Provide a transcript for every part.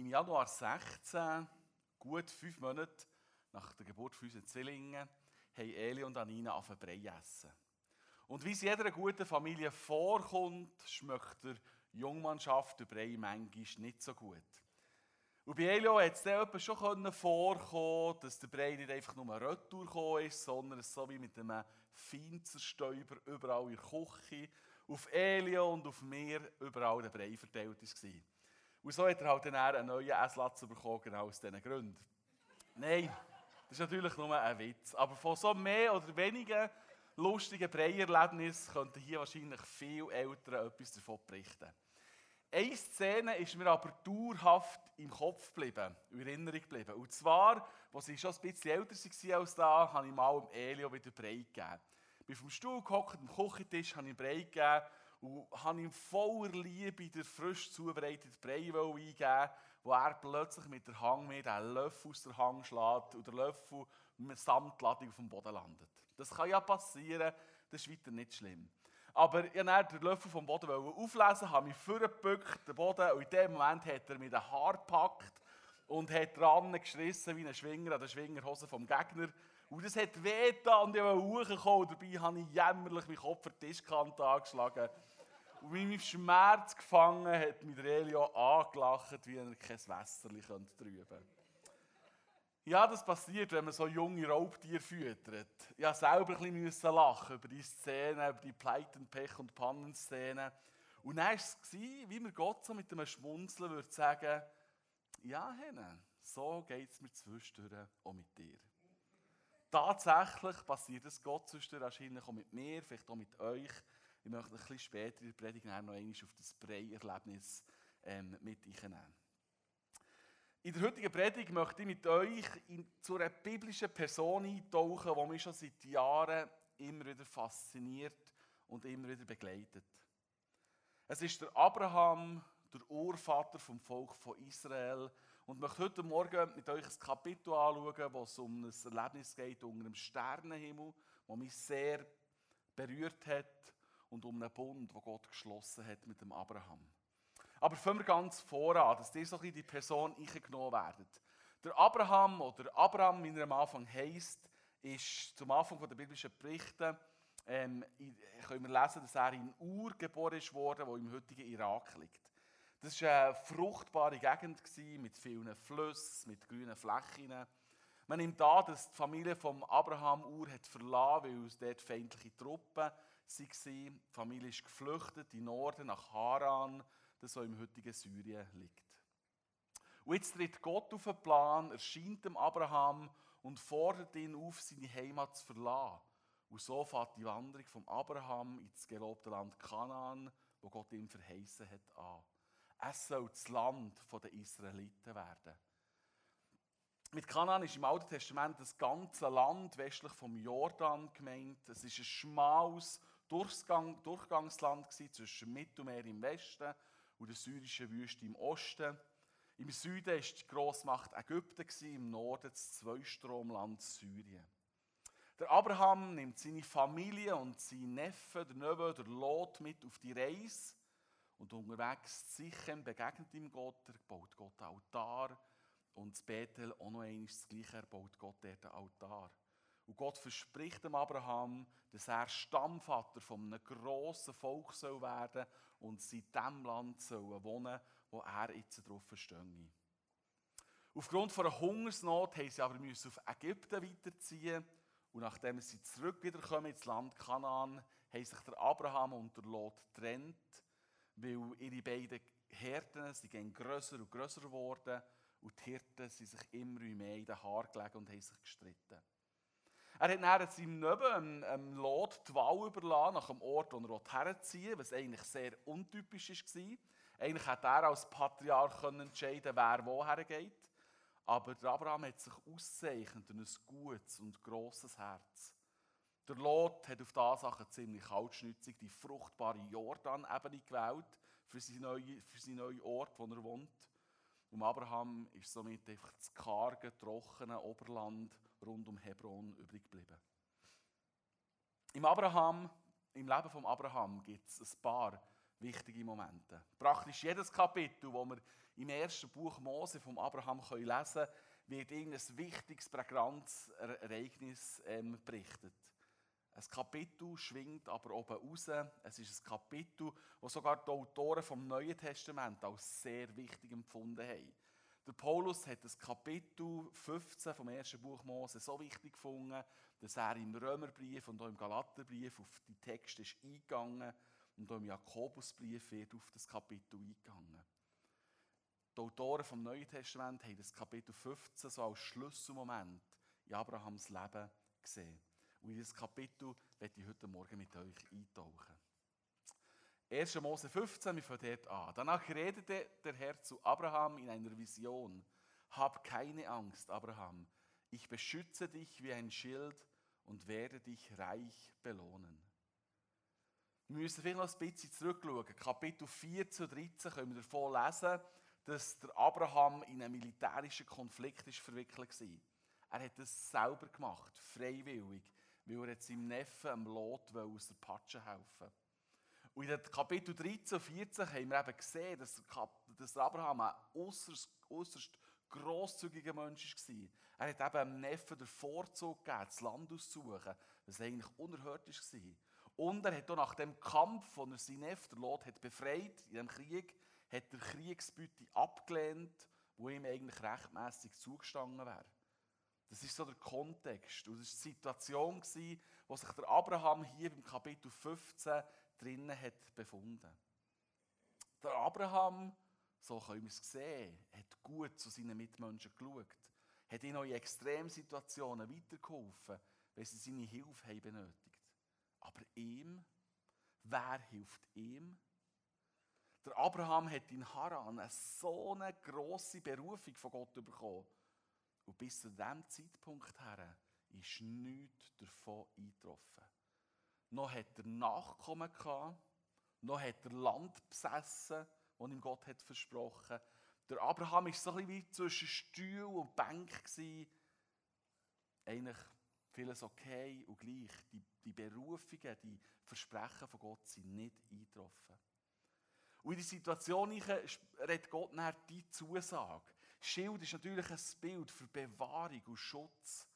Im Januar 16, gut fünf Monate nach der Geburt unserer Zwillinge, haben Eli und Anina auf Brei essen. Und wie es jeder guten Familie vorkommt, schmeckt der Jungmannschaft der Brei manchmal nicht so gut. Und bei Elio hat es dann schon vorkommen dass der Brei nicht einfach nur Retour gekommen ist, sondern es so wie mit einem Feinzerstäuber überall in der Küche, auf Elio und auf mir überall der Brei verteilt war. Und so hat er halt dann einen neuen Essplatz bekommen, genau aus diesen Gründen. Nein, das ist natürlich nur ein Witz. Aber von so mehr oder weniger lustigen Breierlebnissen könnten hier wahrscheinlich viele Eltern etwas davon berichten. Eine Szene ist mir aber dauerhaft im Kopf geblieben, in Erinnerung geblieben. Und zwar, als ich schon ein bisschen älter war als da, habe ich mal dem Elio wieder Brei gegeben. Ich bin vom Stuhl gehockt, am Küchentisch, habe ich Brei gegeben und habe ihm voller Liebe den frisch zubereiteten Brei eingegeben, wo er plötzlich mit der Hang mit einen Löffel aus der Hang schlägt und der Löffel samt Ladung auf dem Boden landet. Das kann ja passieren, das ist weiter nicht schlimm. Aber ich wollte den Löffel vom Boden auflesen, habe mich vorgebückt, den Boden, und in dem Moment hat er mir den Haar gepackt und hat dran geschrissen wie ein Schwinger an der Schwingerhose vom Gegner. Und das hat weh und ich wollte hochkommen, dabei habe ich jämmerlich meinen Kopf für die Tischkante angeschlagen. Und wie mich Schmerz gefangen hat mich Elio angelacht, wie er kein Wässerchen trüben könnte. Ja, das passiert, wenn man so junge Raubtiere füttert. Ich musste selber ein bisschen lachen über die Szene, über die Pleiten, Pech und Pannenszene. Und dann war es, wie mir Gott so mit einem Schmunzeln würde sagen, ja, Henne, so geht es mir zwischendurch auch mit dir. Tatsächlich passiert es Gott zwischendurch wahrscheinlich auch mit mir, vielleicht auch mit euch. Ich möchte ein bisschen später in der Predigt noch einmal auf das Brei-Erlebnis ähm, mit einnehmen. In der heutigen Predigt möchte ich mit euch in, zu einer biblischen Person eintauchen, die mich schon seit Jahren immer wieder fasziniert und immer wieder begleitet. Es ist der Abraham, der Urvater vom Volk von Israel. Und ich möchte heute Morgen mit euch ein Kapitel anschauen, wo es um ein Erlebnis geht unter dem Sternenhimmel, das mich sehr berührt hat und um einen Bund, den Gott geschlossen hat mit dem Abraham. Aber fangen wir ganz voran, dass ihr so ein bisschen die Person eingenommen werdet. Der Abraham oder Abraham, wie er am Anfang heisst, ist zum Anfang der biblischen Berichte, ähm, können wir lesen, dass er in Ur geboren ist worden, wo im heutigen Irak liegt. Das war eine fruchtbare Gegend mit vielen Flüssen, mit grünen Flächen. Man nimmt an, dass die Familie von Abraham Ur hat verlassen, weil es dort feindliche Truppen waren. Die Familie ist geflüchtet in den Norden nach Haran, das so im heutigen Syrien liegt. Und jetzt tritt Gott auf den Plan, erscheint dem Abraham und fordert ihn auf, seine Heimat zu verlassen. Und so fährt die Wanderung von Abraham ins gelobte Land Kanaan, wo Gott ihm verheißen hat, an. Es soll das Land der Israeliten werden. Mit Kanaan ist im Alten Testament das ganze Land westlich vom Jordan gemeint. Es ist ein schmales Durchgang, Durchgangsland zwischen dem Mittelmeer im Westen und der syrischen Wüste im Osten. Im Süden war die Grossmacht Ägypten, im Norden das Zweistromland Syrien. Der Abraham nimmt seine Familie und seinen Neffen, der Neffe, der Lot mit auf die Reise. Und unterwegs Sichem begegnet ihm Gott, er baut Gott einen Altar. Und das Bethel auch noch einmal das Gleiche, er baut Gott dort einen Altar. Und Gott verspricht dem Abraham, dass er Stammvater von einem grossen Volk soll werden und in dem Land soll wohnen, wo er jetzt drauf stehe. Aufgrund von einer Hungersnot mussten sie aber auf Ägypten weiterziehen. Und nachdem sie zurück wiederkommen ins Land Kanaan, haben sich der Abraham und der Lot getrennt, weil ihre beiden Hirten sind grösser und grösser geworden und die Hirten sind sich immer mehr in den Haaren gelegen und haben sich gestritten. Er hat dann seinem Neben, ähm, Lot, die Wahl überlassen nach dem Ort, wo er herziehen was eigentlich sehr untypisch war. Eigentlich hätte er als Patriarch entscheiden wer woher geht. Aber der Abraham hat sich auszeichnet durch ein gutes und grosses Herz. Der Lot hat auf diese Sache ziemlich kaltschnützig die fruchtbare Jordan-Ebene gewählt für seinen neuen, für seinen neuen Ort, wo er wohnt. Und Abraham ist somit einfach das karge, trockene Oberland rund um Hebron übrig geblieben. Im Abraham, im Leben von Abraham gibt es ein paar wichtige Momente. Praktisch jedes Kapitel, das wir im ersten Buch Mose vom Abraham können lesen können, wird irgendein wichtiges, prägnantes Ereignis ähm, berichtet. Ein Kapitel schwingt aber oben raus. Es ist ein Kapitel, das sogar die Autoren vom Neuen Testament als sehr wichtig empfunden haben. Der Paulus hat das Kapitel 15 vom ersten Buch Mose so wichtig gefunden, dass er im Römerbrief und auch im Galaterbrief auf die Texte ist eingegangen und auch im Jakobusbrief wird auf das Kapitel eingegangen. Die Autoren vom Neuen Testament haben das Kapitel 15 so als Schlüsselmoment in Abrahams Leben gesehen. Und in dieses Kapitel werde ich heute Morgen mit euch eintauchen. 1. Mose 15, wir fangen dort an. Danach redete der Herr zu Abraham in einer Vision. Hab keine Angst, Abraham. Ich beschütze dich wie ein Schild und werde dich reich belohnen. Wir müssen vielleicht noch ein bisschen zurückschauen. Kapitel 4 zu 13 können wir davon lesen, dass der Abraham in einen militärischen Konflikt ist verwickelt war. Er hat es selber gemacht, freiwillig, weil er seinem Neffen am Lot aus der Patsche helfen wollte. Und in Kapitel 13 und 14 haben wir eben gesehen, dass, dass Abraham ein äußerst, äußerst grosszügiger Mensch war. Er hat eben dem Neffen den Vorzug gegeben, das Land auszusuchen, was eigentlich unerhört war. Und er hat auch nach dem Kampf, von er seinen Neffen, Lot, hat befreit, in diesem Krieg, hat der Kriegsbeute abgelehnt, wo ihm eigentlich rechtmäßig zugestanden wäre. Das ist so der Kontext. Und das war die Situation, wo sich der Abraham hier im Kapitel 15 drinnen hat befunden. Der Abraham, so können wir es sehen, hat gut zu seinen Mitmenschen geschaut, hat ihnen in Extremsituationen weitergeholfen, wenn sie seine Hilfe haben benötigt. Aber ihm, wer hilft ihm? Der Abraham hat in Haran eine so eine grosse Berufung von Gott bekommen. Und bis zu diesem Zeitpunkt her ist nichts davon eingetroffen. Noch hat er Nachkommen gehabt, noch hat er Land besessen, das ihm Gott hat versprochen. Der Abraham war so ein bisschen wie zwischen Stuhl und Bank. Eigentlich vieles okay und gleich. Die, die Berufungen, die Versprechen von Gott sind nicht eingetroffen. Und in die Situation redet Gott nachher die Zusage. Schild ist natürlich ein Bild für Bewahrung und Schutz.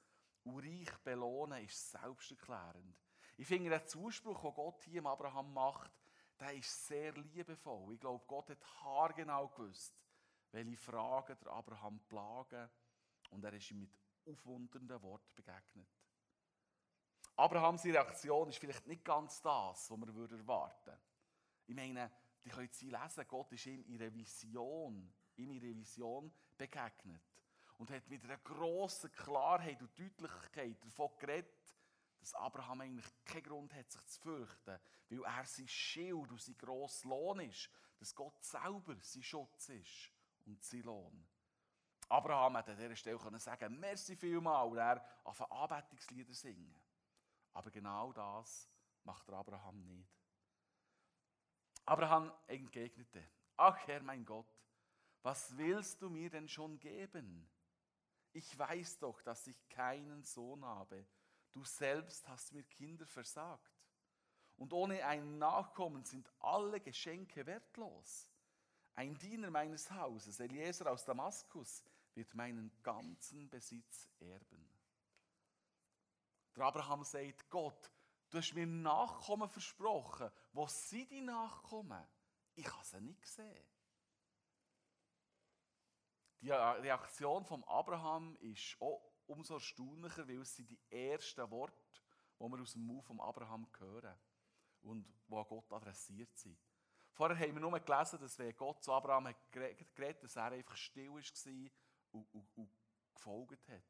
Und reich belohnen ist selbsterklärend. Ich finde, der Zuspruch, den Gott hier im Abraham macht, der ist sehr liebevoll. Ich glaube, Gott hat haargenau gewusst, welche Fragen der Abraham plagen. Und er ist ihm mit aufmunternden Worten begegnet. Abrahams Reaktion ist vielleicht nicht ganz das, was man erwarten würde. Ich meine, die können sie lesen, Gott ist ihm in ihrer Vision, in ihrer Vision begegnet. Und hat mit einer grossen Klarheit und Deutlichkeit davon geredet, dass Abraham eigentlich keinen Grund hat, sich zu fürchten, weil er sein Schild und sein grosser Lohn ist, dass Gott selber sein Schutz ist und sein Lohn. Abraham hat an dieser Stelle können sagen, merci vielmal, und er auf Anbetungslieder singen. Aber genau das macht Abraham nicht. Abraham entgegnete, ach Herr mein Gott, was willst du mir denn schon geben? Ich weiß doch, dass ich keinen Sohn habe. Du selbst hast mir Kinder versagt. Und ohne einen Nachkommen sind alle Geschenke wertlos. Ein Diener meines Hauses, Eliezer aus Damaskus, wird meinen ganzen Besitz erben. Der Abraham sagt, Gott, Du hast mir Nachkommen versprochen. Wo sind die Nachkommen? Ich habe sie nicht gesehen. Die Reaktion von Abraham ist auch umso erstaunlicher, weil es sind die ersten Worte, die wir aus dem Mund von Abraham hören und die an Gott adressiert sind. Vorher haben wir nur gelesen, dass wenn Gott zu Abraham hat geredet dass er einfach still war und, und, und gefolgt hat.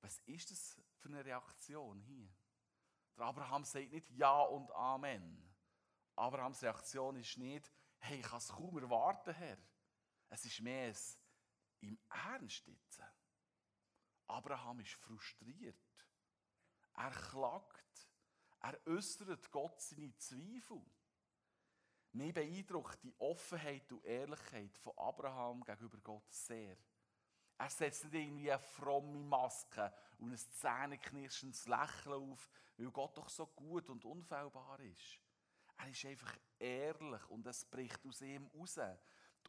Was ist das für eine Reaktion hier? Der Abraham sagt nicht Ja und Amen. Abrahams Reaktion ist nicht, hey, ich kann es kaum erwarten, Herr. Es ist mehr ein im Ernst jetzt. Abraham ist frustriert. Er klagt. Er äußert Gott seine Zweifel. Mir beeindruckt die Offenheit und Ehrlichkeit von Abraham gegenüber Gott sehr. Er setzt nicht irgendwie eine fromme Maske und ein zähneknirschendes Lächeln auf, weil Gott doch so gut und unfehlbar ist. Er ist einfach ehrlich und es bricht aus ihm raus.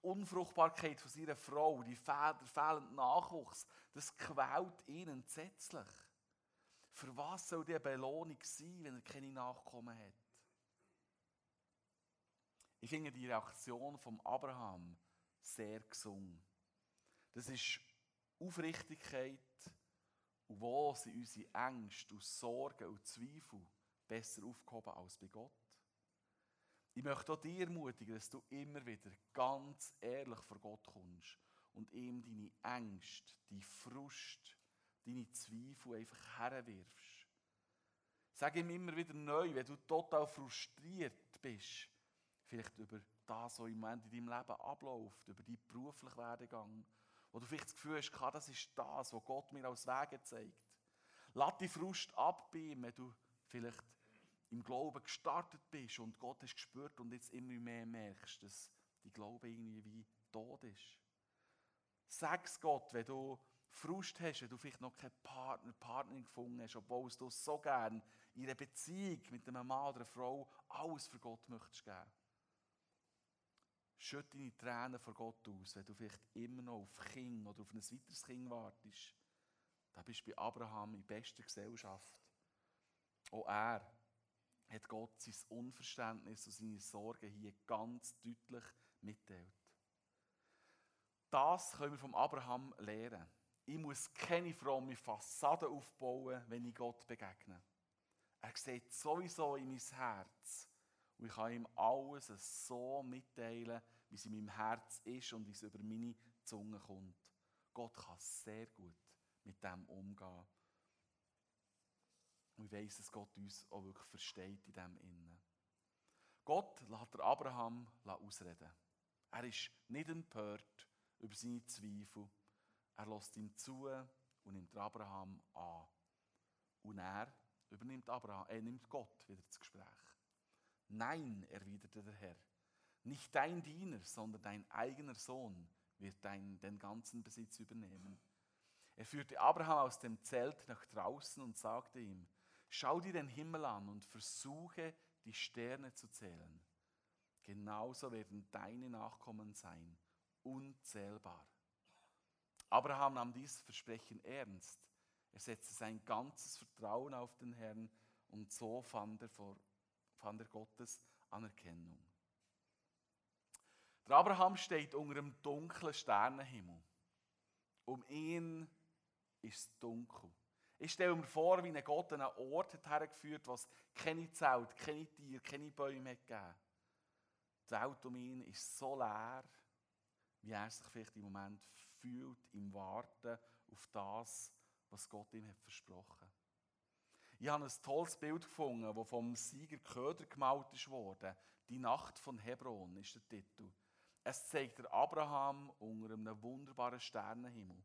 Unfruchtbarkeit von seiner Frau, die Fehl fehlende Nachwuchs, das quält ihn entsetzlich. Für was soll die Belohnung sein, wenn er keine Nachkommen hat? Ich finde die Reaktion von Abraham sehr gesungen. Das ist Aufrichtigkeit wo sind unsere Ängste und Sorgen und Zweifel besser aufgehoben als bei Gott? Ich möchte auch dir ermutigen, dass du immer wieder ganz ehrlich vor Gott kommst und ihm deine Ängste, die Frust, deine Zweifel einfach herwirfst. Sag ihm immer wieder neu, wenn du total frustriert bist, vielleicht über das, was im Moment in deinem Leben abläuft, über deinen beruflichen Werdegang, wo du vielleicht das Gefühl hast, das ist das, was Gott mir als Wege zeigt. Lass die Frust ab wenn du vielleicht im Glauben gestartet bist und Gott hast gespürt und jetzt immer mehr merkst, dass die Glaube irgendwie wie tot ist. Sag's Gott, wenn du Frust hast, wenn du vielleicht noch keinen Partner, Partnerin gefunden hast, obwohl du so gern in einer Beziehung mit einem Mann oder einer Frau alles für Gott möchtest geben. Schütt deine Tränen vor Gott aus, wenn du vielleicht immer noch auf Kind oder auf ein weiteres Kind wartest. Da bist du bei Abraham in bester Gesellschaft. Auch er hat Gott sein Unverständnis und seine Sorgen hier ganz deutlich mitteilt. Das können wir vom Abraham lernen. Ich muss keine fromme Fassade aufbauen, wenn ich Gott begegne. Er sieht sowieso in mein Herz. Und ich kann ihm alles so mitteilen, wie es in meinem Herz ist und wie es über meine Zunge kommt. Gott kann sehr gut mit dem umgehen. Und ich weiss, dass Gott uns auch wirklich versteht in dem Innen. Gott lässt Abraham ausreden. Er ist nicht empört über seine Zweifel. Er lässt ihm zu und nimmt Abraham an. Und er übernimmt Abraham, er nimmt Gott wieder das Gespräch. Nein, erwiderte der Herr, nicht dein Diener, sondern dein eigener Sohn wird dein, den ganzen Besitz übernehmen. Er führte Abraham aus dem Zelt nach draußen und sagte ihm, Schau dir den Himmel an und versuche, die Sterne zu zählen. Genauso werden deine Nachkommen sein, unzählbar. Abraham nahm dieses Versprechen ernst. Er setzte sein ganzes Vertrauen auf den Herrn und so fand er, vor, fand er Gottes Anerkennung. Der Abraham steht unter einem dunklen Sternenhimmel. Um ihn ist es dunkel. Ich stelle mir vor, wie ein Gott einen Ort hat hergeführt, wo es keine Zelt, keine Tiere, keine Bäume hat gegeben. Die Welt um ihn ist so leer, wie er sich vielleicht im Moment fühlt, im Warten auf das, was Gott ihm hat versprochen. Ich habe ein tolles Bild gefunden, das vom Sieger Köder gemalt wurde. Die Nacht von Hebron ist der Titel. Es zeigt Abraham unter einem wunderbaren Sternenhimmel.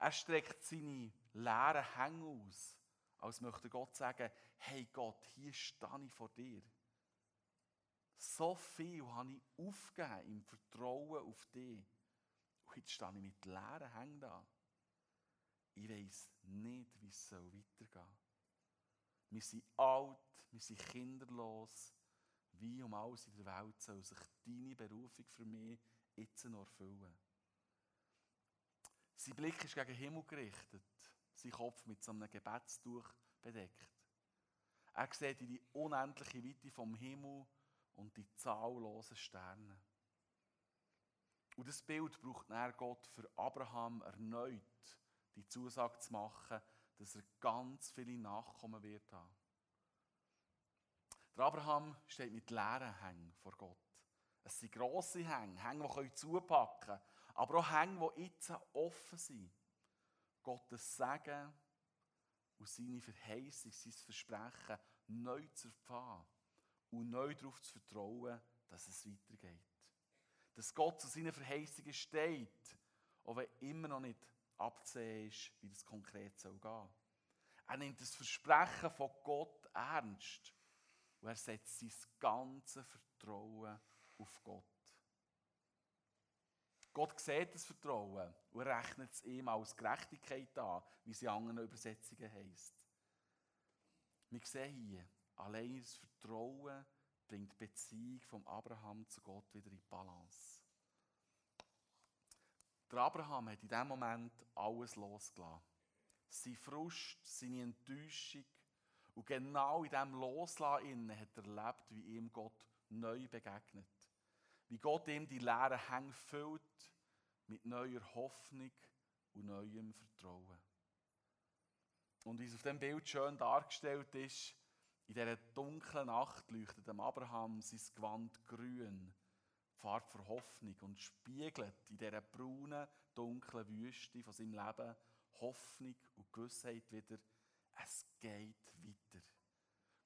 Er streckt seine leeren Hänge aus, als möchte Gott sagen, hey Gott, hier stehe ich vor dir. So viel habe ich aufgegeben im Vertrauen auf dich. Und jetzt stehe ich mit leeren Hängen da. Ich weiß nicht, wie es weitergehen soll. Wir sind alt, wir sind kinderlos. Wie um alles in der Welt soll sich deine Berufung für mich jetzt noch erfüllen? Sein Blick ist gegen den Himmel gerichtet, sein Kopf mit so einem Gebetstuch bedeckt. Er sieht in die unendliche Weite vom Himmel und die zahllosen Sterne. Und das Bild braucht er Gott für Abraham erneut die Zusage zu machen, dass er ganz viele Nachkommen wird haben. Der Abraham steht mit leeren Hängen vor Gott. Es sind grosse Hänge, Hänge, die zupacken können aber auch Hänge, die jetzt offen sind. Gottes Segen und seine Verheißung, sein Versprechen neu zu erfahren und neu darauf zu vertrauen, dass es weitergeht. Dass Gott zu seinen Verheißungen steht, auch wenn immer noch nicht abzusehen ist, wie das konkret soll gehen. Er nimmt das Versprechen von Gott ernst und er setzt sein ganzes Vertrauen auf Gott. Gott sieht das Vertrauen und rechnet es ihm als Gerechtigkeit an, wie es in anderen Übersetzungen heisst. Wir sehen hier, allein das Vertrauen bringt die Beziehung von Abraham zu Gott wieder in Balance. Der Abraham hat in diesem Moment alles losgelassen. Sein Frust, seine Enttäuschung. Und genau in diesem Loslassen hat er erlebt, wie ihm Gott neu begegnet. Wie Gott ihm die leeren Hänge füllt mit neuer Hoffnung und neuem Vertrauen. Und wie es auf dem Bild schön dargestellt ist, in dieser dunklen Nacht leuchtet dem Abraham sein Gewand grün, Farbe für Hoffnung und spiegelt in dieser braunen, dunklen Wüste von seinem Leben Hoffnung und Gewissheit wieder, es geht weiter.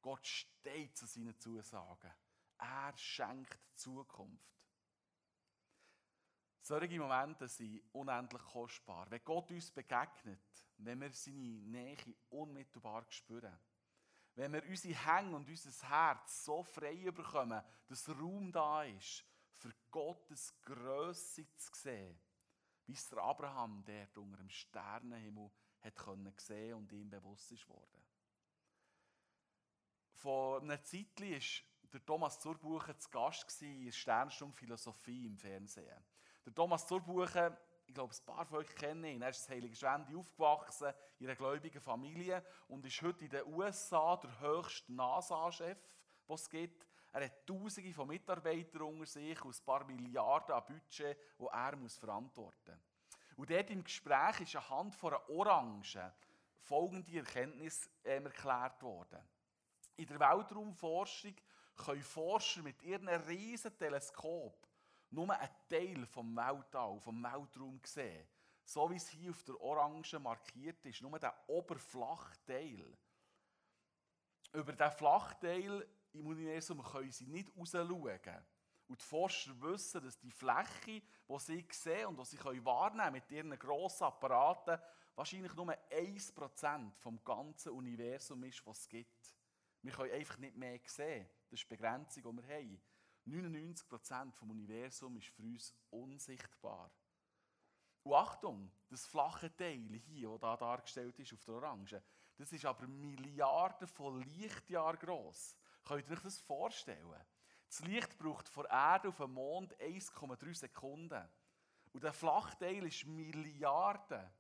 Gott steht zu seinen Zusagen. Er schenkt Zukunft. Solche Momente sind unendlich kostbar. Wenn Gott uns begegnet, wenn wir seine Nähe unmittelbar spüren, wenn wir unsere Hänge und unser Herz so frei bekommen, dass Raum da ist, für Gottes Größe zu sehen, wie es der Abraham, der unter dem Sternenhimmel hat können sehen und ihm bewusst ist worden. Vor einer Zeit war der Thomas Zurbuchen zu Gast in der Sternstunde Philosophie im Fernsehen. Der Thomas Zurbuchen ich glaube, ein paar von euch kennen ihn. Er ist in Heiligenschwendi aufgewachsen, in einer gläubigen Familie und ist heute in den USA der höchste NASA-Chef, den es gibt. Er hat Tausende von Mitarbeitern unter sich und ein paar Milliarden an Budget, das er muss verantworten muss. Und dort im Gespräch ist anhand von einer Orange folgende Erkenntnis ähm, erklärt worden. In der Weltraumforschung können Forscher mit ihrem riesen Teleskop nur einen Teil vom Weltall, vom Weltraum sehen. So wie es hier auf der Orange markiert ist, nur der Oberflachteil. Über diesen Flachteil im Universum können sie nicht rausschauen. Und die Forscher wissen, dass die Fläche, die sie sehen und die sie wahrnehmen können mit ihren grossen Apparaten, wahrscheinlich nur 1% vom ganzen Universum ist, was es gibt. Wir können einfach nicht mehr sehen. Das ist die Begrenzung, die wir haben. 99% vom Universum ist für uns unsichtbar. Und Achtung, das flache Teil hier, das da dargestellt ist auf der Orange, das ist aber Milliarden von Lichtjahren groß. Könnt ihr euch das vorstellen? Das Licht braucht von Erde auf den Mond 1,3 Sekunden. Und der Flachteil ist Milliarden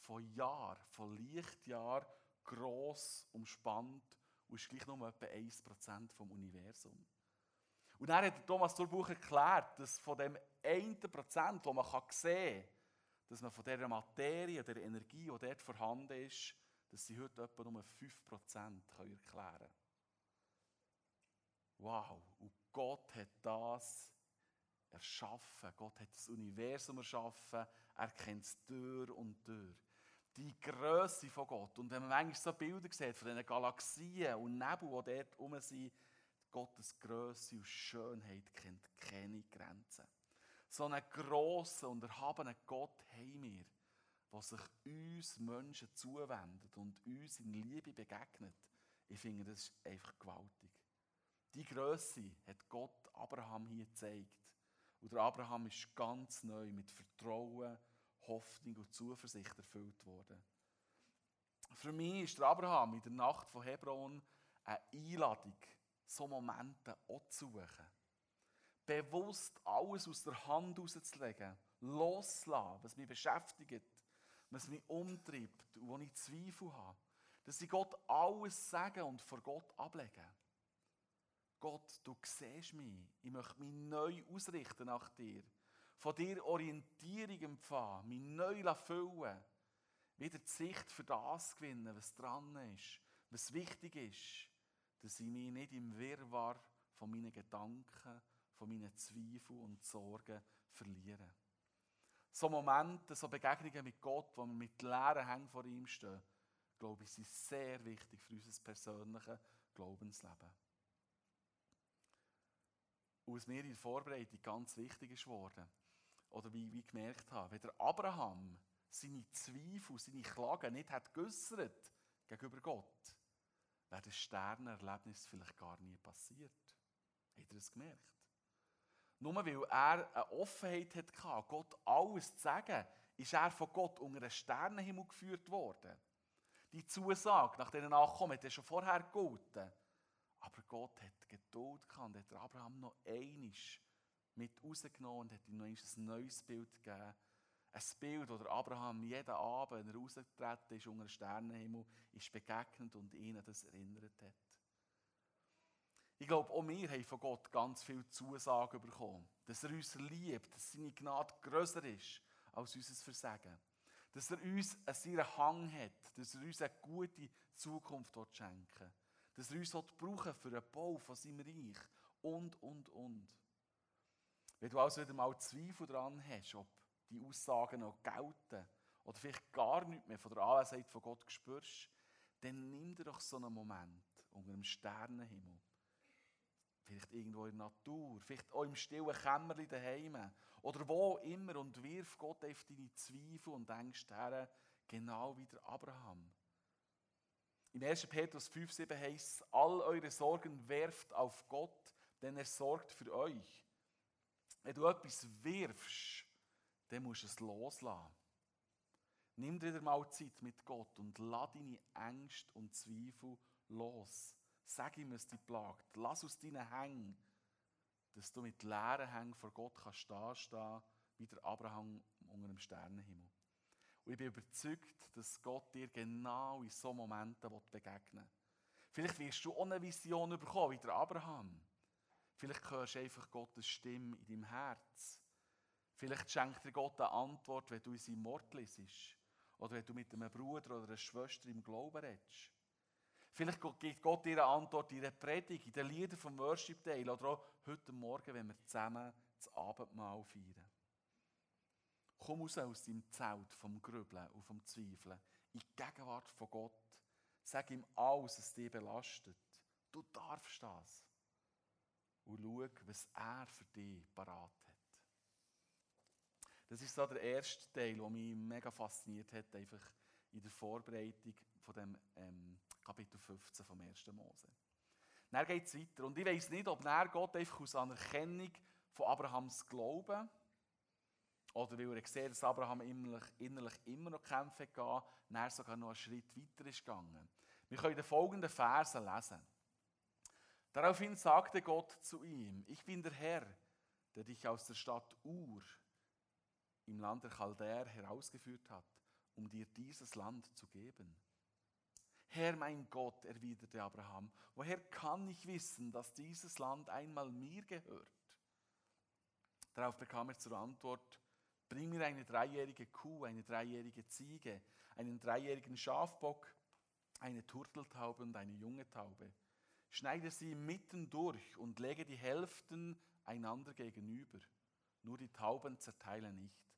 von Jahren, von Lichtjahren gross umspannt und ist gleich nur etwa 1% vom Universum. Und dann hat Thomas Durbuch erklärt, dass von dem 1%, wo man sehen kann, dass man von dieser Materie, der Energie, die dort vorhanden ist, dass sie heute etwa nur 5% erklären können. Wow, und Gott hat das erschaffen. Gott hat das Universum erschaffen. Er kennt es Tür und Tür. Die Größe von Gott. Und wenn man manchmal so Bilder sieht von diesen Galaxien und Nebel, die dort herum sind, Gottes Größe und Schönheit kennt keine Grenzen. So einen grossen und erhabenen Gott haben wir, der sich uns Menschen zuwendet und uns in Liebe begegnet. Ich finde, das ist einfach gewaltig. Die Größe hat Gott Abraham hier gezeigt. Und der Abraham ist ganz neu mit Vertrauen, Hoffnung und Zuversicht erfüllt worden. Für mich ist der Abraham in der Nacht von Hebron eine Einladung so Momente auch zu suchen. Bewusst alles aus der Hand rauszulegen, loszulassen, was mich beschäftigt, was mich umtreibt und wo ich Zweifel habe. Dass ich Gott alles sagen und vor Gott ablegen. Gott, du siehst mich. Ich möchte mich neu ausrichten nach dir. Von dir Orientierung empfangen, mich neu füllen. Wieder die Sicht für das gewinnen, was dran ist, was wichtig ist dass ich mich nicht im Wirrwarr von meinen Gedanken, von meinen Zweifeln und Sorgen verliere. So Momente, so Begegnungen mit Gott, wo wir mit leeren Hängen vor ihm stehen, glaube ich, sind sehr wichtig für unser persönliches Glaubensleben. Und was mir in der Vorbereitung ganz wichtig ist worden, oder wie ich gemerkt habe, wenn der Abraham seine Zweifel, seine Klagen nicht hat geäussert gegenüber Gott, wäre das Sternenerlebnis vielleicht gar nie passiert. Habt ihr das gemerkt? Nur weil er eine Offenheit hatte, Gott alles zu sagen, ist er von Gott unter einen Sternenhimmel geführt worden. Die Zusage nach diesen Nachkommen hat er schon vorher gegolten. Aber Gott hat Geduld gehabt und hat Abraham noch einisch mit rausgenommen und hat ihm noch ein neues Bild gegeben. Ein Bild, das Abraham jeden Abend, wenn er rausgetreten ist, unter den Sternenhimmel, ist begegnet und ihn das erinnert hat. Ich glaube, auch wir haben von Gott ganz viel Zusagen bekommen. Dass er uns liebt, dass seine Gnade grösser ist als unser Versagen. Dass er uns an seinen Hang hat, dass er uns eine gute Zukunft schenken will. Dass er uns brauchen für den Bau von seinem Reich. Und, und, und. Wenn du also wieder mal Zweifel daran hast, ob die Aussagen noch gelten oder vielleicht gar nicht mehr von der Anwesenheit von Gott spürst, dann nimm dir doch so einen Moment unter dem Sternenhimmel Vielleicht irgendwo in der Natur, vielleicht auch im stillen Kämmerlein daheim oder wo immer und wirf Gott auf deine Zweifel und Ängste her, genau wie der Abraham. Im 1. Petrus 5,7 heißt es, all eure Sorgen werft auf Gott, denn er sorgt für euch. Wenn du etwas wirfst, dann musst du es loslassen. Nimm dir mal Zeit mit Gott und lass deine Ängste und Zweifel los. Sag ihm, was dich plagt. Lass aus deinen Hängen, dass du mit leeren Hängen vor Gott kannst stehen, wie der Abraham unter dem Sternenhimmel. Und ich bin überzeugt, dass Gott dir genau in solchen Momenten begegnen will. Vielleicht wirst du eine Vision bekommen, wie der Abraham. Vielleicht hörst du einfach Gottes Stimme in deinem Herz. Vielleicht schenkt dir Gott eine Antwort, wenn du in seinem Wort liest. Oder wenn du mit einem Bruder oder einer Schwester im Glauben redest. Vielleicht gibt Gott dir eine Antwort in der Predigt, in den Liedern vom Worship-Teil oder auch heute Morgen, wenn wir zusammen das Abendmahl feiern. Komm raus aus deinem Zelt vom Grübeln und vom Zweifeln in die Gegenwart von Gott. Sag ihm alles, was dich belastet. Du darfst das. Und schau, was er für dich parat hat. Das ist so der erste Teil, der mich mega fasziniert hat, einfach in der Vorbereitung von dem ähm, Kapitel 15 vom 1. Mose. Dann geht es weiter. Und ich weiß nicht, ob er Gott einfach aus Anerkennung von Abrahams Glauben oder weil er gesehen dass Abraham innerlich, innerlich immer noch kämpfen geht, dann sogar noch einen Schritt weiter ist gegangen. Wir können den folgenden Versen lesen. Daraufhin sagte Gott zu ihm, ich bin der Herr, der dich aus der Stadt Ur im Land der Chaldäer herausgeführt hat, um dir dieses Land zu geben. Herr mein Gott, erwiderte Abraham, woher kann ich wissen, dass dieses Land einmal mir gehört? Darauf bekam er zur Antwort, bring mir eine dreijährige Kuh, eine dreijährige Ziege, einen dreijährigen Schafbock, eine Turteltaube und eine junge Taube. Schneide sie mitten durch und lege die Hälften einander gegenüber. Nur die Tauben zerteile nicht.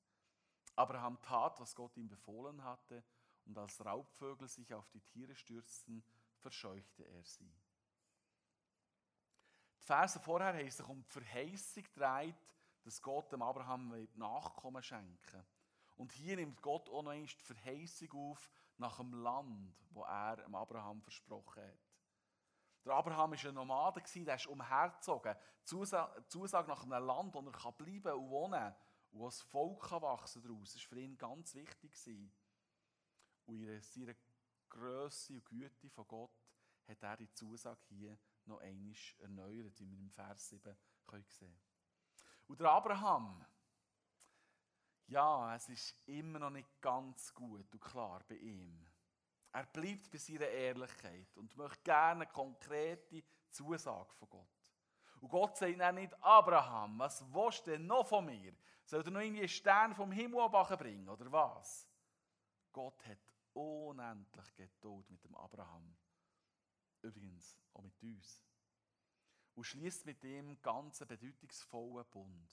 Abraham tat, was Gott ihm befohlen hatte, und als Raubvögel sich auf die Tiere stürzten, verscheuchte er sie. Die Verse vorher haben sich um die Verheißung gedreht, dass Gott dem Abraham Nachkommen schenken Und hier nimmt Gott auch noch einmal die Verheißung auf nach dem Land, wo er dem Abraham versprochen hat. Der Abraham war ein Nomade, der ist umhergezogen. Zusage nach einem Land, wo er bleiben und wohnen kann und das Volk wachsen kann. Das war für ihn ganz wichtig. Und in seiner Größe und Güte von Gott hat er die Zusage hier noch einmal erneuert, wie wir im Vers 7 sehen können. Und der Abraham, ja, es ist immer noch nicht ganz gut und klar bei ihm. Er bleibt bei seiner Ehrlichkeit und möchte gerne eine konkrete Zusage von Gott. Und Gott sagt dann nicht, Abraham, was willst du denn noch von mir? Soll er noch irgendwie einen Stern vom Himmel bringen, oder was? Gott hat unendlich Geduld mit dem Abraham. Übrigens auch mit uns. Und schließt mit dem ganzen bedeutungsvollen Bund.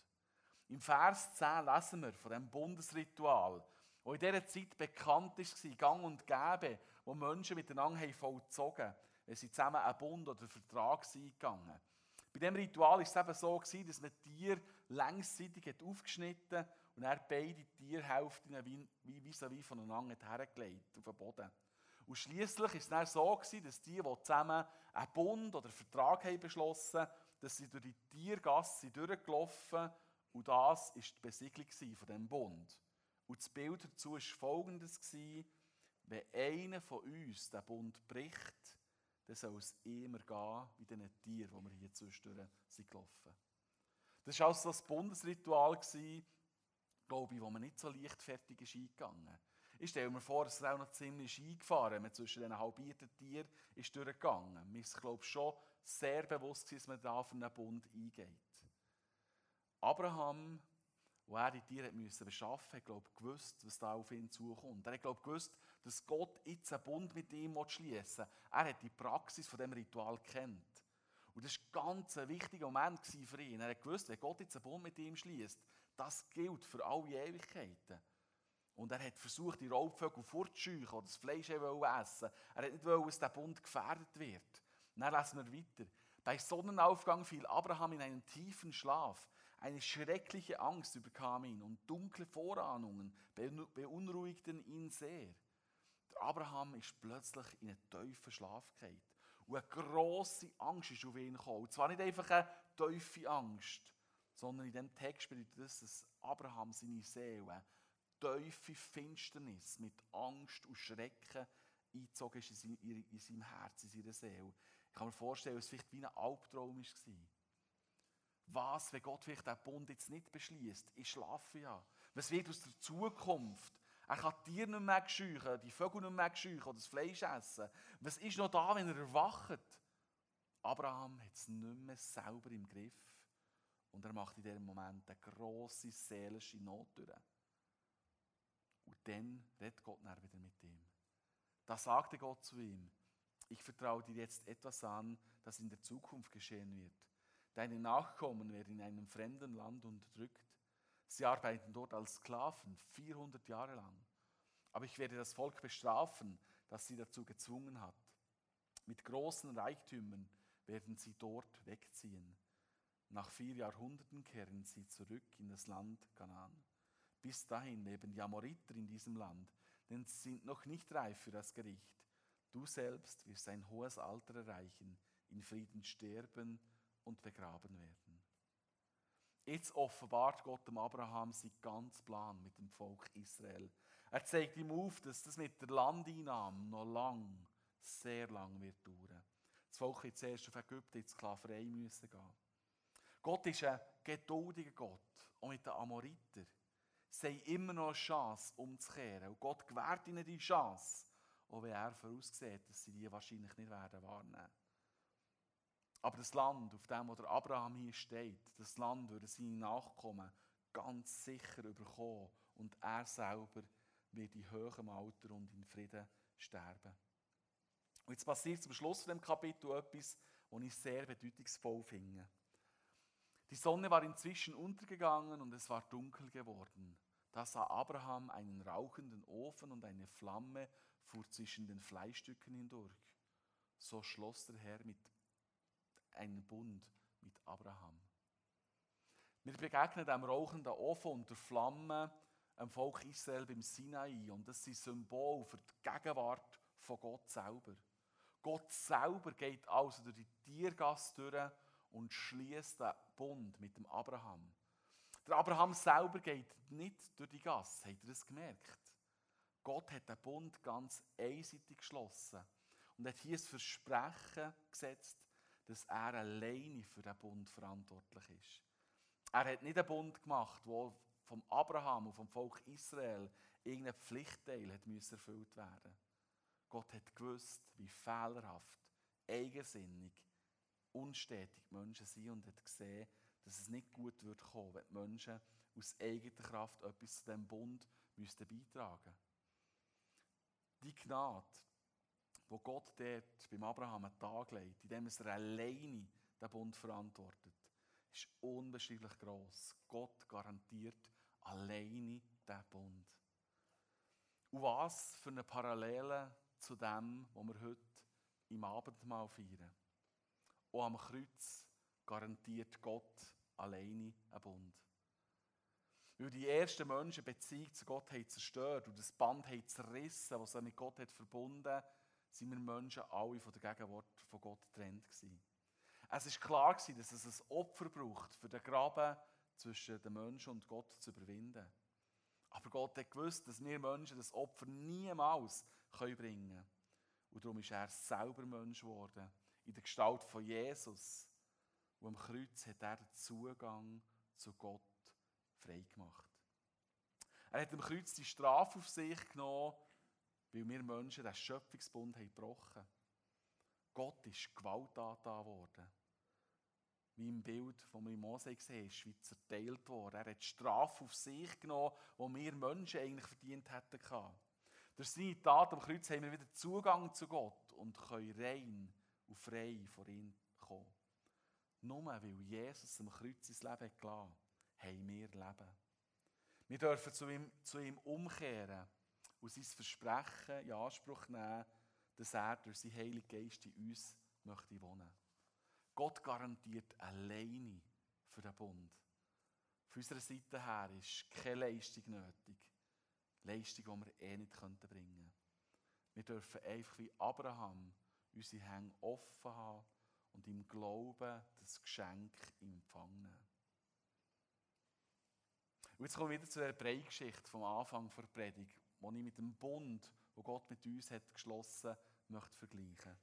Im Vers 10 lesen wir von dem Bundesritual, wo in dieser Zeit bekannt war, gang und gäbe, wo Menschen miteinander haben vollzogen wenn sie zusammen einen Bund oder einen Vertrag eingegangen Bei diesem Ritual war es eben so, dass man Tier längsseitig aufgeschnitten hat und er beide Tierhälften vis-à-vis voneinander hergelegt auf den Boden. Und schließlich ist es dann so gewesen, dass die, die zusammen einen Bund oder einen Vertrag haben beschlossen, dass sie durch die Tiergasse durchgelaufen und das ist die Besiegelung von dem Bund. Und das Bild dazu war folgendes: Wenn einer von uns den Bund bricht, dann soll es immer gehen wie diesen Tieren, die wir hier zwischendurch sind gelaufen. Das war also das Bundesritual, glaube ich, wo man nicht so leichtfertig ist eingegangen ich stelle mir vor, es ist auch noch ziemlich eingefahren. Man zwischen den halbierten Tieren ist durchgegangen. Mir ist, glaube ich, schon sehr bewusst, dass man da für einen Bund eingeht. Abraham, er die Tiere müssen beschaffen musste, hat, glaube gewusst, was da auf ihn zukommt. Er hat, gewusst, dass Gott jetzt einen Bund mit ihm schließen will. Er hat die Praxis von dem Ritual kennt. Und das war ganz ein wichtiger Moment für ihn. Er hat gewusst, wenn Gott jetzt einen Bund mit ihm schließt, das gilt für alle Ewigkeiten. Und er hat versucht, die Raubvögel fortzuscheuchen oder das Fleisch essen. Er hat nicht wollen, dass der Bund gefährdet wird. Dann lesen wir weiter. Bei Sonnenaufgang fiel Abraham in einen tiefen Schlaf. Eine schreckliche Angst überkam ihn und dunkle Vorahnungen beunruhigten ihn sehr. Der Abraham ist plötzlich in einen tiefen Schlaf gefallen. Und eine grosse Angst ist auf ihn gekommen. Und zwar nicht einfach eine tiefe Angst, sondern in diesem Text bedeutet das, dass Abraham seine Seele tiefe Finsternis mit Angst und Schrecken eingezogen ist in seinem Herz, in seiner Seele. Ich kann mir vorstellen, dass es vielleicht wie ein Albtraum war. Was, wenn Gott vielleicht diesen Bund jetzt nicht beschließt? Ich schlafe ja. Was wird aus der Zukunft? Er kann die Tiere nicht mehr scheuchen, die Vögel nicht mehr scheuchen oder das Fleisch essen. Was ist noch da, wenn er erwacht? Abraham hat es nicht mehr selber im Griff. Und er macht in diesem Moment eine grosse seelische Not durch. Und dann redet Gott dann wieder mit ihm. Da sagte Gott zu ihm, ich vertraue dir jetzt etwas an, das in der Zukunft geschehen wird. Deine Nachkommen werden in einem fremden Land unterdrückt. Sie arbeiten dort als Sklaven 400 Jahre lang. Aber ich werde das Volk bestrafen, das sie dazu gezwungen hat. Mit großen Reichtümern werden sie dort wegziehen. Nach vier Jahrhunderten kehren sie zurück in das Land Canaan. Bis dahin leben die Amoriter in diesem Land, denn sie sind noch nicht reif für das Gericht. Du selbst wirst ein hohes Alter erreichen, in Frieden sterben und begraben werden. Jetzt offenbart Gott dem Abraham seinen ganzen Plan mit dem Volk Israel. Er zeigt ihm auf, dass das mit der Landeinnahme noch lang, sehr lang wird dauern. Das Volk wird zuerst auf Ägypten in Sklaverei müssen gehen. Gott ist ein geduldiger Gott, auch mit den Amoriter haben immer noch eine Chance, umzukehren. Und Gott gewährt ihnen die Chance, auch wenn er voraussieht, dass sie die wahrscheinlich nicht werden wahrnehmen Aber das Land, auf dem der Abraham hier steht, das Land würde seine Nachkommen ganz sicher überkommen und er selber wird in hohem Alter und in Frieden sterben. Und jetzt passiert zum Schluss von dem Kapitel etwas, was ich sehr bedeutungsvoll finde. Die Sonne war inzwischen untergegangen und es war dunkel geworden. Da sah Abraham einen rauchenden Ofen und eine Flamme fuhr zwischen den Fleischstücken hindurch. So schloss der Herr mit einen Bund mit Abraham. Wir begegnen dem rauchenden Ofen und der Flamme am Volk Israel beim Sinai und das sind Symbol für die Gegenwart von Gott selber. Gott selber geht also durch die Tiergasse durch und schließt den Bund mit dem Abraham. Der Abraham selber geht nicht durch die Gasse, habt ihr das gemerkt? Gott hat den Bund ganz einseitig geschlossen und hat hier das Versprechen gesetzt, dass er alleine für den Bund verantwortlich ist. Er hat nicht einen Bund gemacht, wo vom Abraham und vom Volk Israel irgendein Pflichtteil hat erfüllt werden. Gott hat gewusst, wie fehlerhaft, eigensinnig unstetig Menschen sind und hat gesehen, dass es nicht gut wird kommen, wenn die Menschen aus eigener Kraft etwas zu diesem Bund müssten beitragen Die Gnade, wo Gott dort beim Abraham einen Tag legt, indem er alleine den Bund verantwortet, ist unbeschreiblich groß. Gott garantiert alleine den Bund. Und was für eine Parallele zu dem, was wir heute im Abendmahl feiern. Auch am Kreuz garantiert Gott alleine einen Bund. Weil die ersten Menschen Beziehung zu Gott haben zerstört und das Band haben zerrissen, was sie mit Gott hat verbunden sind wir Menschen alle von der Gegenwart von Gott getrennt gewesen. Es ist klar gewesen, dass es ein Opfer braucht, für den Graben zwischen den Menschen und Gott zu überwinden. Aber Gott hat gewusst, dass wir Menschen das Opfer niemals bringen können. Und darum ist er selber Mensch geworden. In der Gestalt von Jesus. Und am Kreuz hat er den Zugang zu Gott freigemacht. Er hat am Kreuz die Strafe auf sich genommen, weil wir Menschen den Schöpfungsbund haben gebrochen Gott ist Gewalt worden. Wie im Bild, das wir in Mose gesehen ist wie zerteilt worden. Er hat Strafe auf sich genommen, die wir Menschen eigentlich verdient hätten. Durch seine Tat am Kreuz haben wir wieder Zugang zu Gott und können rein und frei vor ihm kommen. Nur weil Jesus am Kreuz sein Leben gelassen hat, haben wir Leben. Wir dürfen zu ihm, zu ihm umkehren und sein Versprechen in Anspruch nehmen, dass er durch seinen Heiligen Geist in uns möchte wohnen. Gott garantiert alleine für den Bund. Von unserer Seite her ist keine Leistung nötig. Leistung, die wir eh nicht bringen könnten. Wir dürfen einfach wie Abraham unsere Hände offen haben und im Glauben das Geschenk empfangen. Und jetzt kommen wir wieder zu der Prägeschichte vom Anfang der Predigt, wo ich mit dem Bund, wo Gott mit uns hat geschlossen hat, möchte vergleichen.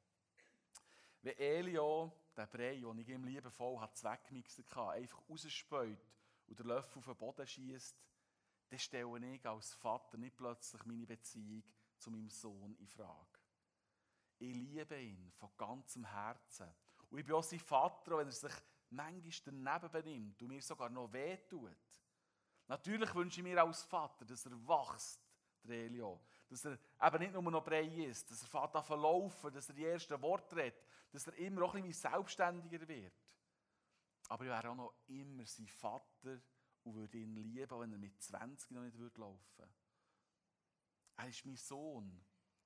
Wenn Elio den Brei, den ich ihm liebevoll hat zweckmixen einfach rausspäut und den Löffel auf den Boden schießt, dann stelle ich als Vater nicht plötzlich meine Beziehung zu meinem Sohn in Frage. Ich liebe ihn von ganzem Herzen. Und ich bin auch sein Vater, wenn er sich manchmal daneben benimmt und mir sogar noch wehtut. Natürlich wünsche ich mir als Vater, dass er wächst, der. Dass er eben nicht nur noch Brei ist, dass er fährt an verlaufen, dass er die ersten Worte redet, dass er immer auch ein bisschen selbstständiger wird. Aber ich wäre auch noch immer sein Vater und würde ihn lieben, wenn er mit 20 noch nicht laufen würde. Er ist mein Sohn.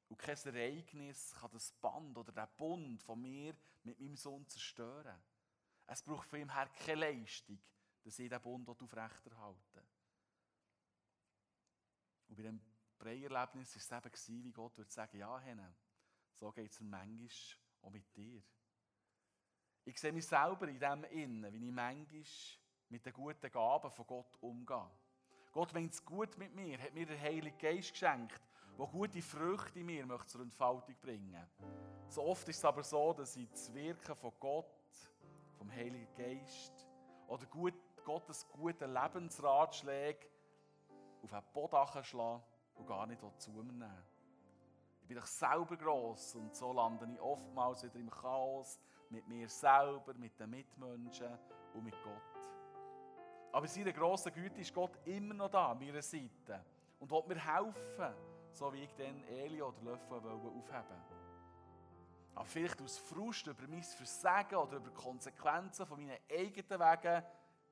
Und kein Ereignis kann das Band oder den Bund von mir mit meinem Sohn zerstören. Es braucht von ihm her keine Leistung, dass ich diesen Bund aufrechterhalte. Und bei dem Breierlebnis war es eben, wie Gott würde sagen, ja, Henne, so geht es manchmal auch mit dir. Ich sehe mich selber in dem Innen, wie ich manchmal mit den guten Gaben von Gott umgehe. Gott meint es gut mit mir, hat mir den Heiligen Geist geschenkt, der gute Früchte in mir möchte zur Entfaltung bringen So oft ist es aber so, dass ich das Wirken von Gott, vom Heiligen Geist oder Gottes gute Lebensratschläge auf einen Boden schlagen und gar nicht zu mir nehmen. Ich bin doch selber gross und so lande ich oftmals wieder im Chaos mit mir selber, mit den Mitmenschen und mit Gott. Aber in seiner grossen Güte ist Gott immer noch da, an meiner Seite und will mir helfen, so wie ich dann Eli oder Löffel aufheben wollte. Aber vielleicht aus Frust über mein Versagen oder über die Konsequenzen von meinen eigenen Wegen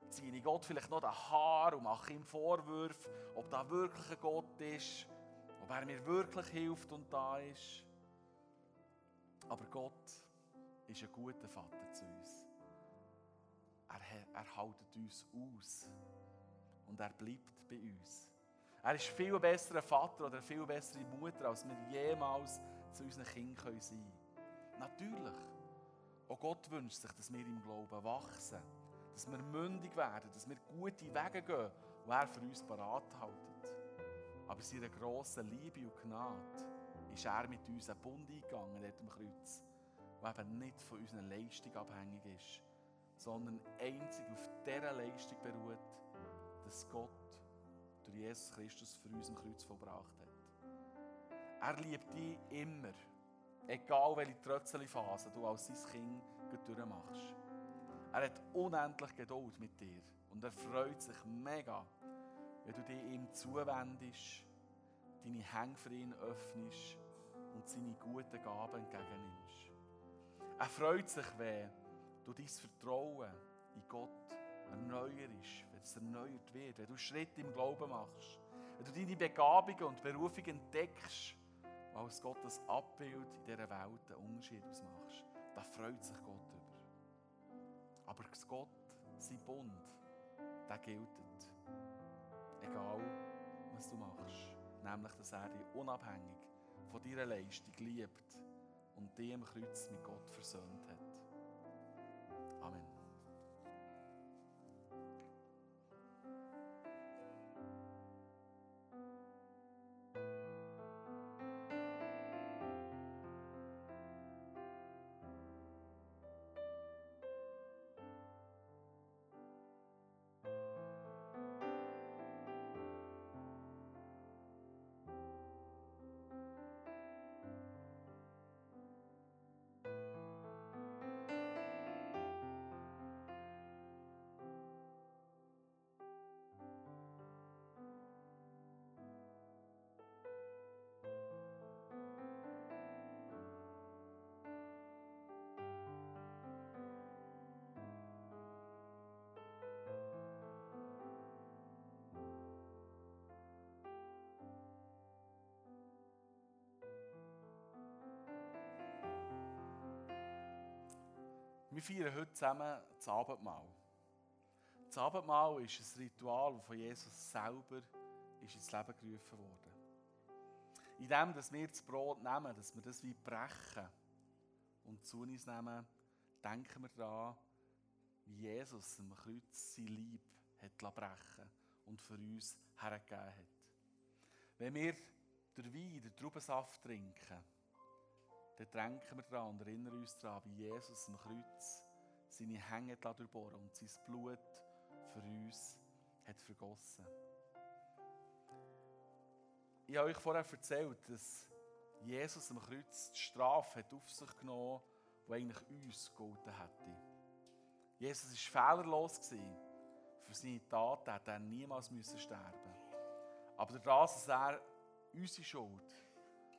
ziehe ich Gott vielleicht noch den Haar und mache ihm Vorwürfe, ob da wirklich ein Gott ist, ob er mir wirklich hilft und da ist. Aber Gott ist ein guter Vater zu uns. Er, er hält uns aus und er bleibt bei uns. Er ist viel besserer Vater oder viel bessere Mutter, als wir jemals zu unseren Kindern sein können. Natürlich. Auch Gott wünscht sich, dass wir im Glauben wachsen dass wir mündig werden, dass wir gute Wege gehen, die er für uns parat hält. Aber in seiner grossen Liebe und Gnade ist er mit uns einen Bund eingegangen, dort am Kreuz, der eben nicht von unserer Leistung abhängig ist, sondern einzig auf dieser Leistung beruht, dass Gott durch Jesus Christus für uns am Kreuz vollbracht hat. Er liebt dich immer, egal welche Trötzelphase du als sein Kind durchmachst. Er hat unendlich Geduld mit dir und er freut sich mega, wenn du dich ihm zuwendest, deine Hände für ihn öffnest und seine guten Gaben entgegennimmst. Er freut sich, wenn du dein Vertrauen in Gott erneuerst, wenn es erneuert wird, wenn du Schritte im Glauben machst, wenn du deine Begabungen und Berufungen entdeckst, als Gott das Abbild in dieser Welt einen Unterschied ausmachst. Da freut sich Gott aber Gott, sein Bund, der gilt. Egal, was du machst. Nämlich, dass er dich unabhängig von deiner Leistung liebt und dich am Kreuz mit Gott versöhnt hat. Wir feiern heute zusammen das Abendmahl. Das Abendmahl ist ein Ritual, das von Jesus selber ins Leben gerufen wurde. In dem, dass wir das Brot nehmen, dass wir das wie brechen und zu uns nehmen, denken wir daran, wie Jesus am Kreuz sein Leib hat brechen und für uns hergegeben hat. Wenn wir den Wein, den Traubensaft trinken, dann denken wir daran und erinnern uns daran, wie Jesus am Kreuz seine Hänge durchbohren und sein Blut für uns hat vergossen. Ich habe euch vorher erzählt, dass Jesus am Kreuz die Strafe hat auf sich genommen hat, die eigentlich uns gegolten hätte. Jesus war fehlerlos. Für seine Taten hätte er niemals müssen sterben Aber dadurch, dass er unsere Schuld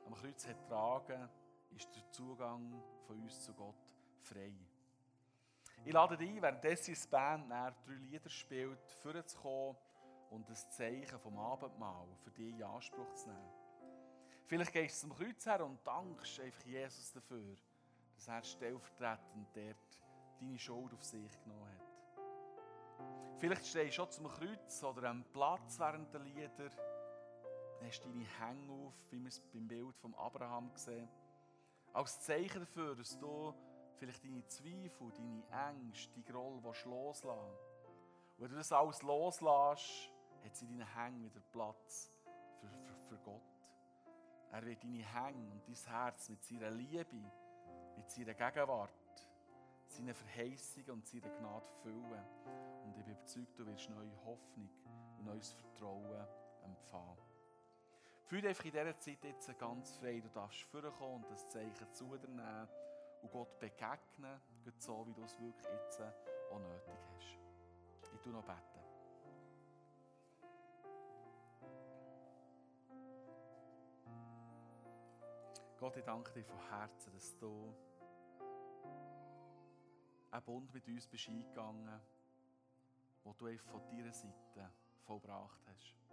am Kreuz hat tragen, ist der Zugang von uns zu Gott frei. Ich lade dich ein, währenddessen die Band drei Lieder spielt, vorzukommen und das Zeichen vom Abendmahl für dich in Anspruch zu nehmen. Vielleicht gehst du zum Kreuz her und dankst einfach Jesus dafür, dass er stellvertretend dort deine Schuld auf sich genommen hat. Vielleicht stehst du schon zum Kreuz oder am Platz während der Lieder, hast deine Hänge auf, wie wir es beim Bild von Abraham sehen. Als Zeichen dafür, dass du vielleicht deine Zweifel, deine Ängste, die Groll loslassen Und wenn du das alles loslässt, hat sie deine Hänge wieder Platz für, für, für Gott. Er wird deine Hänge und dein Herz mit seiner Liebe, mit seiner Gegenwart, seinen Verheißungen und seiner Gnade füllen. Und ich bin überzeugt, du wirst neue Hoffnung und neues Vertrauen empfangen. Fühl dich in dieser Zeit jetzt ganz frei. Du darfst vorkommen und das Zeichen zu dir nehmen und Gott begegnen, so wie du es wirklich jetzt auch nötig hast. Ich tue noch beten. Gott, ich danke dir von Herzen, dass du einen Bund mit uns bist eingegangen, wo du von deiner Seite vollbracht hast.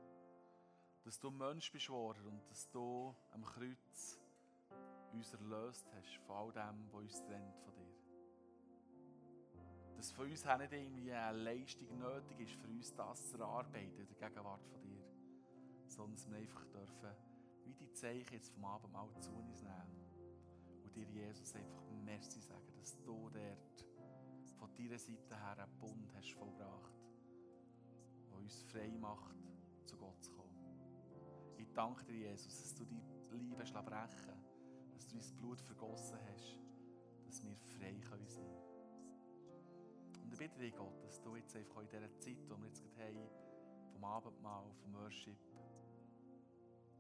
Dass du Mensch bist geworden und dass du am Kreuz uns erlöst hast von all dem, was uns trennt von dir. Dass von uns auch nicht irgendwie eine Leistung nötig ist, für uns das zu erarbeiten in der Gegenwart von dir, sondern dass wir einfach dürfen, wie die Zeichen jetzt vom Abendmahl zu uns nehmen und dir Jesus einfach Merci sagen, dass du dort von deiner Seite her einen Bund hast vollbracht, der uns frei macht, zu Gott zu kommen. Ich danke dir, Jesus, dass du die Liebe brechen dass du dein Blut vergossen hast, dass wir frei sein können. Und ich bitte dich, Gott, dass du jetzt einfach in dieser Zeit, die wir jetzt gerade haben, vom Abendmahl, vom Worship,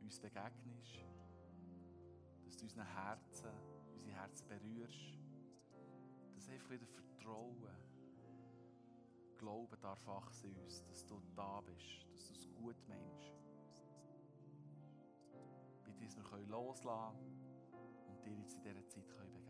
uns begegnest, dass du unseren Herzen, unsere Herzen berührst, dass einfach wieder Vertrauen, Glauben darf wachsen in uns, dass du da bist, dass du es gut meinst. Dass wir loslassen können, dir jetzt in dieser Zeit begegnen können.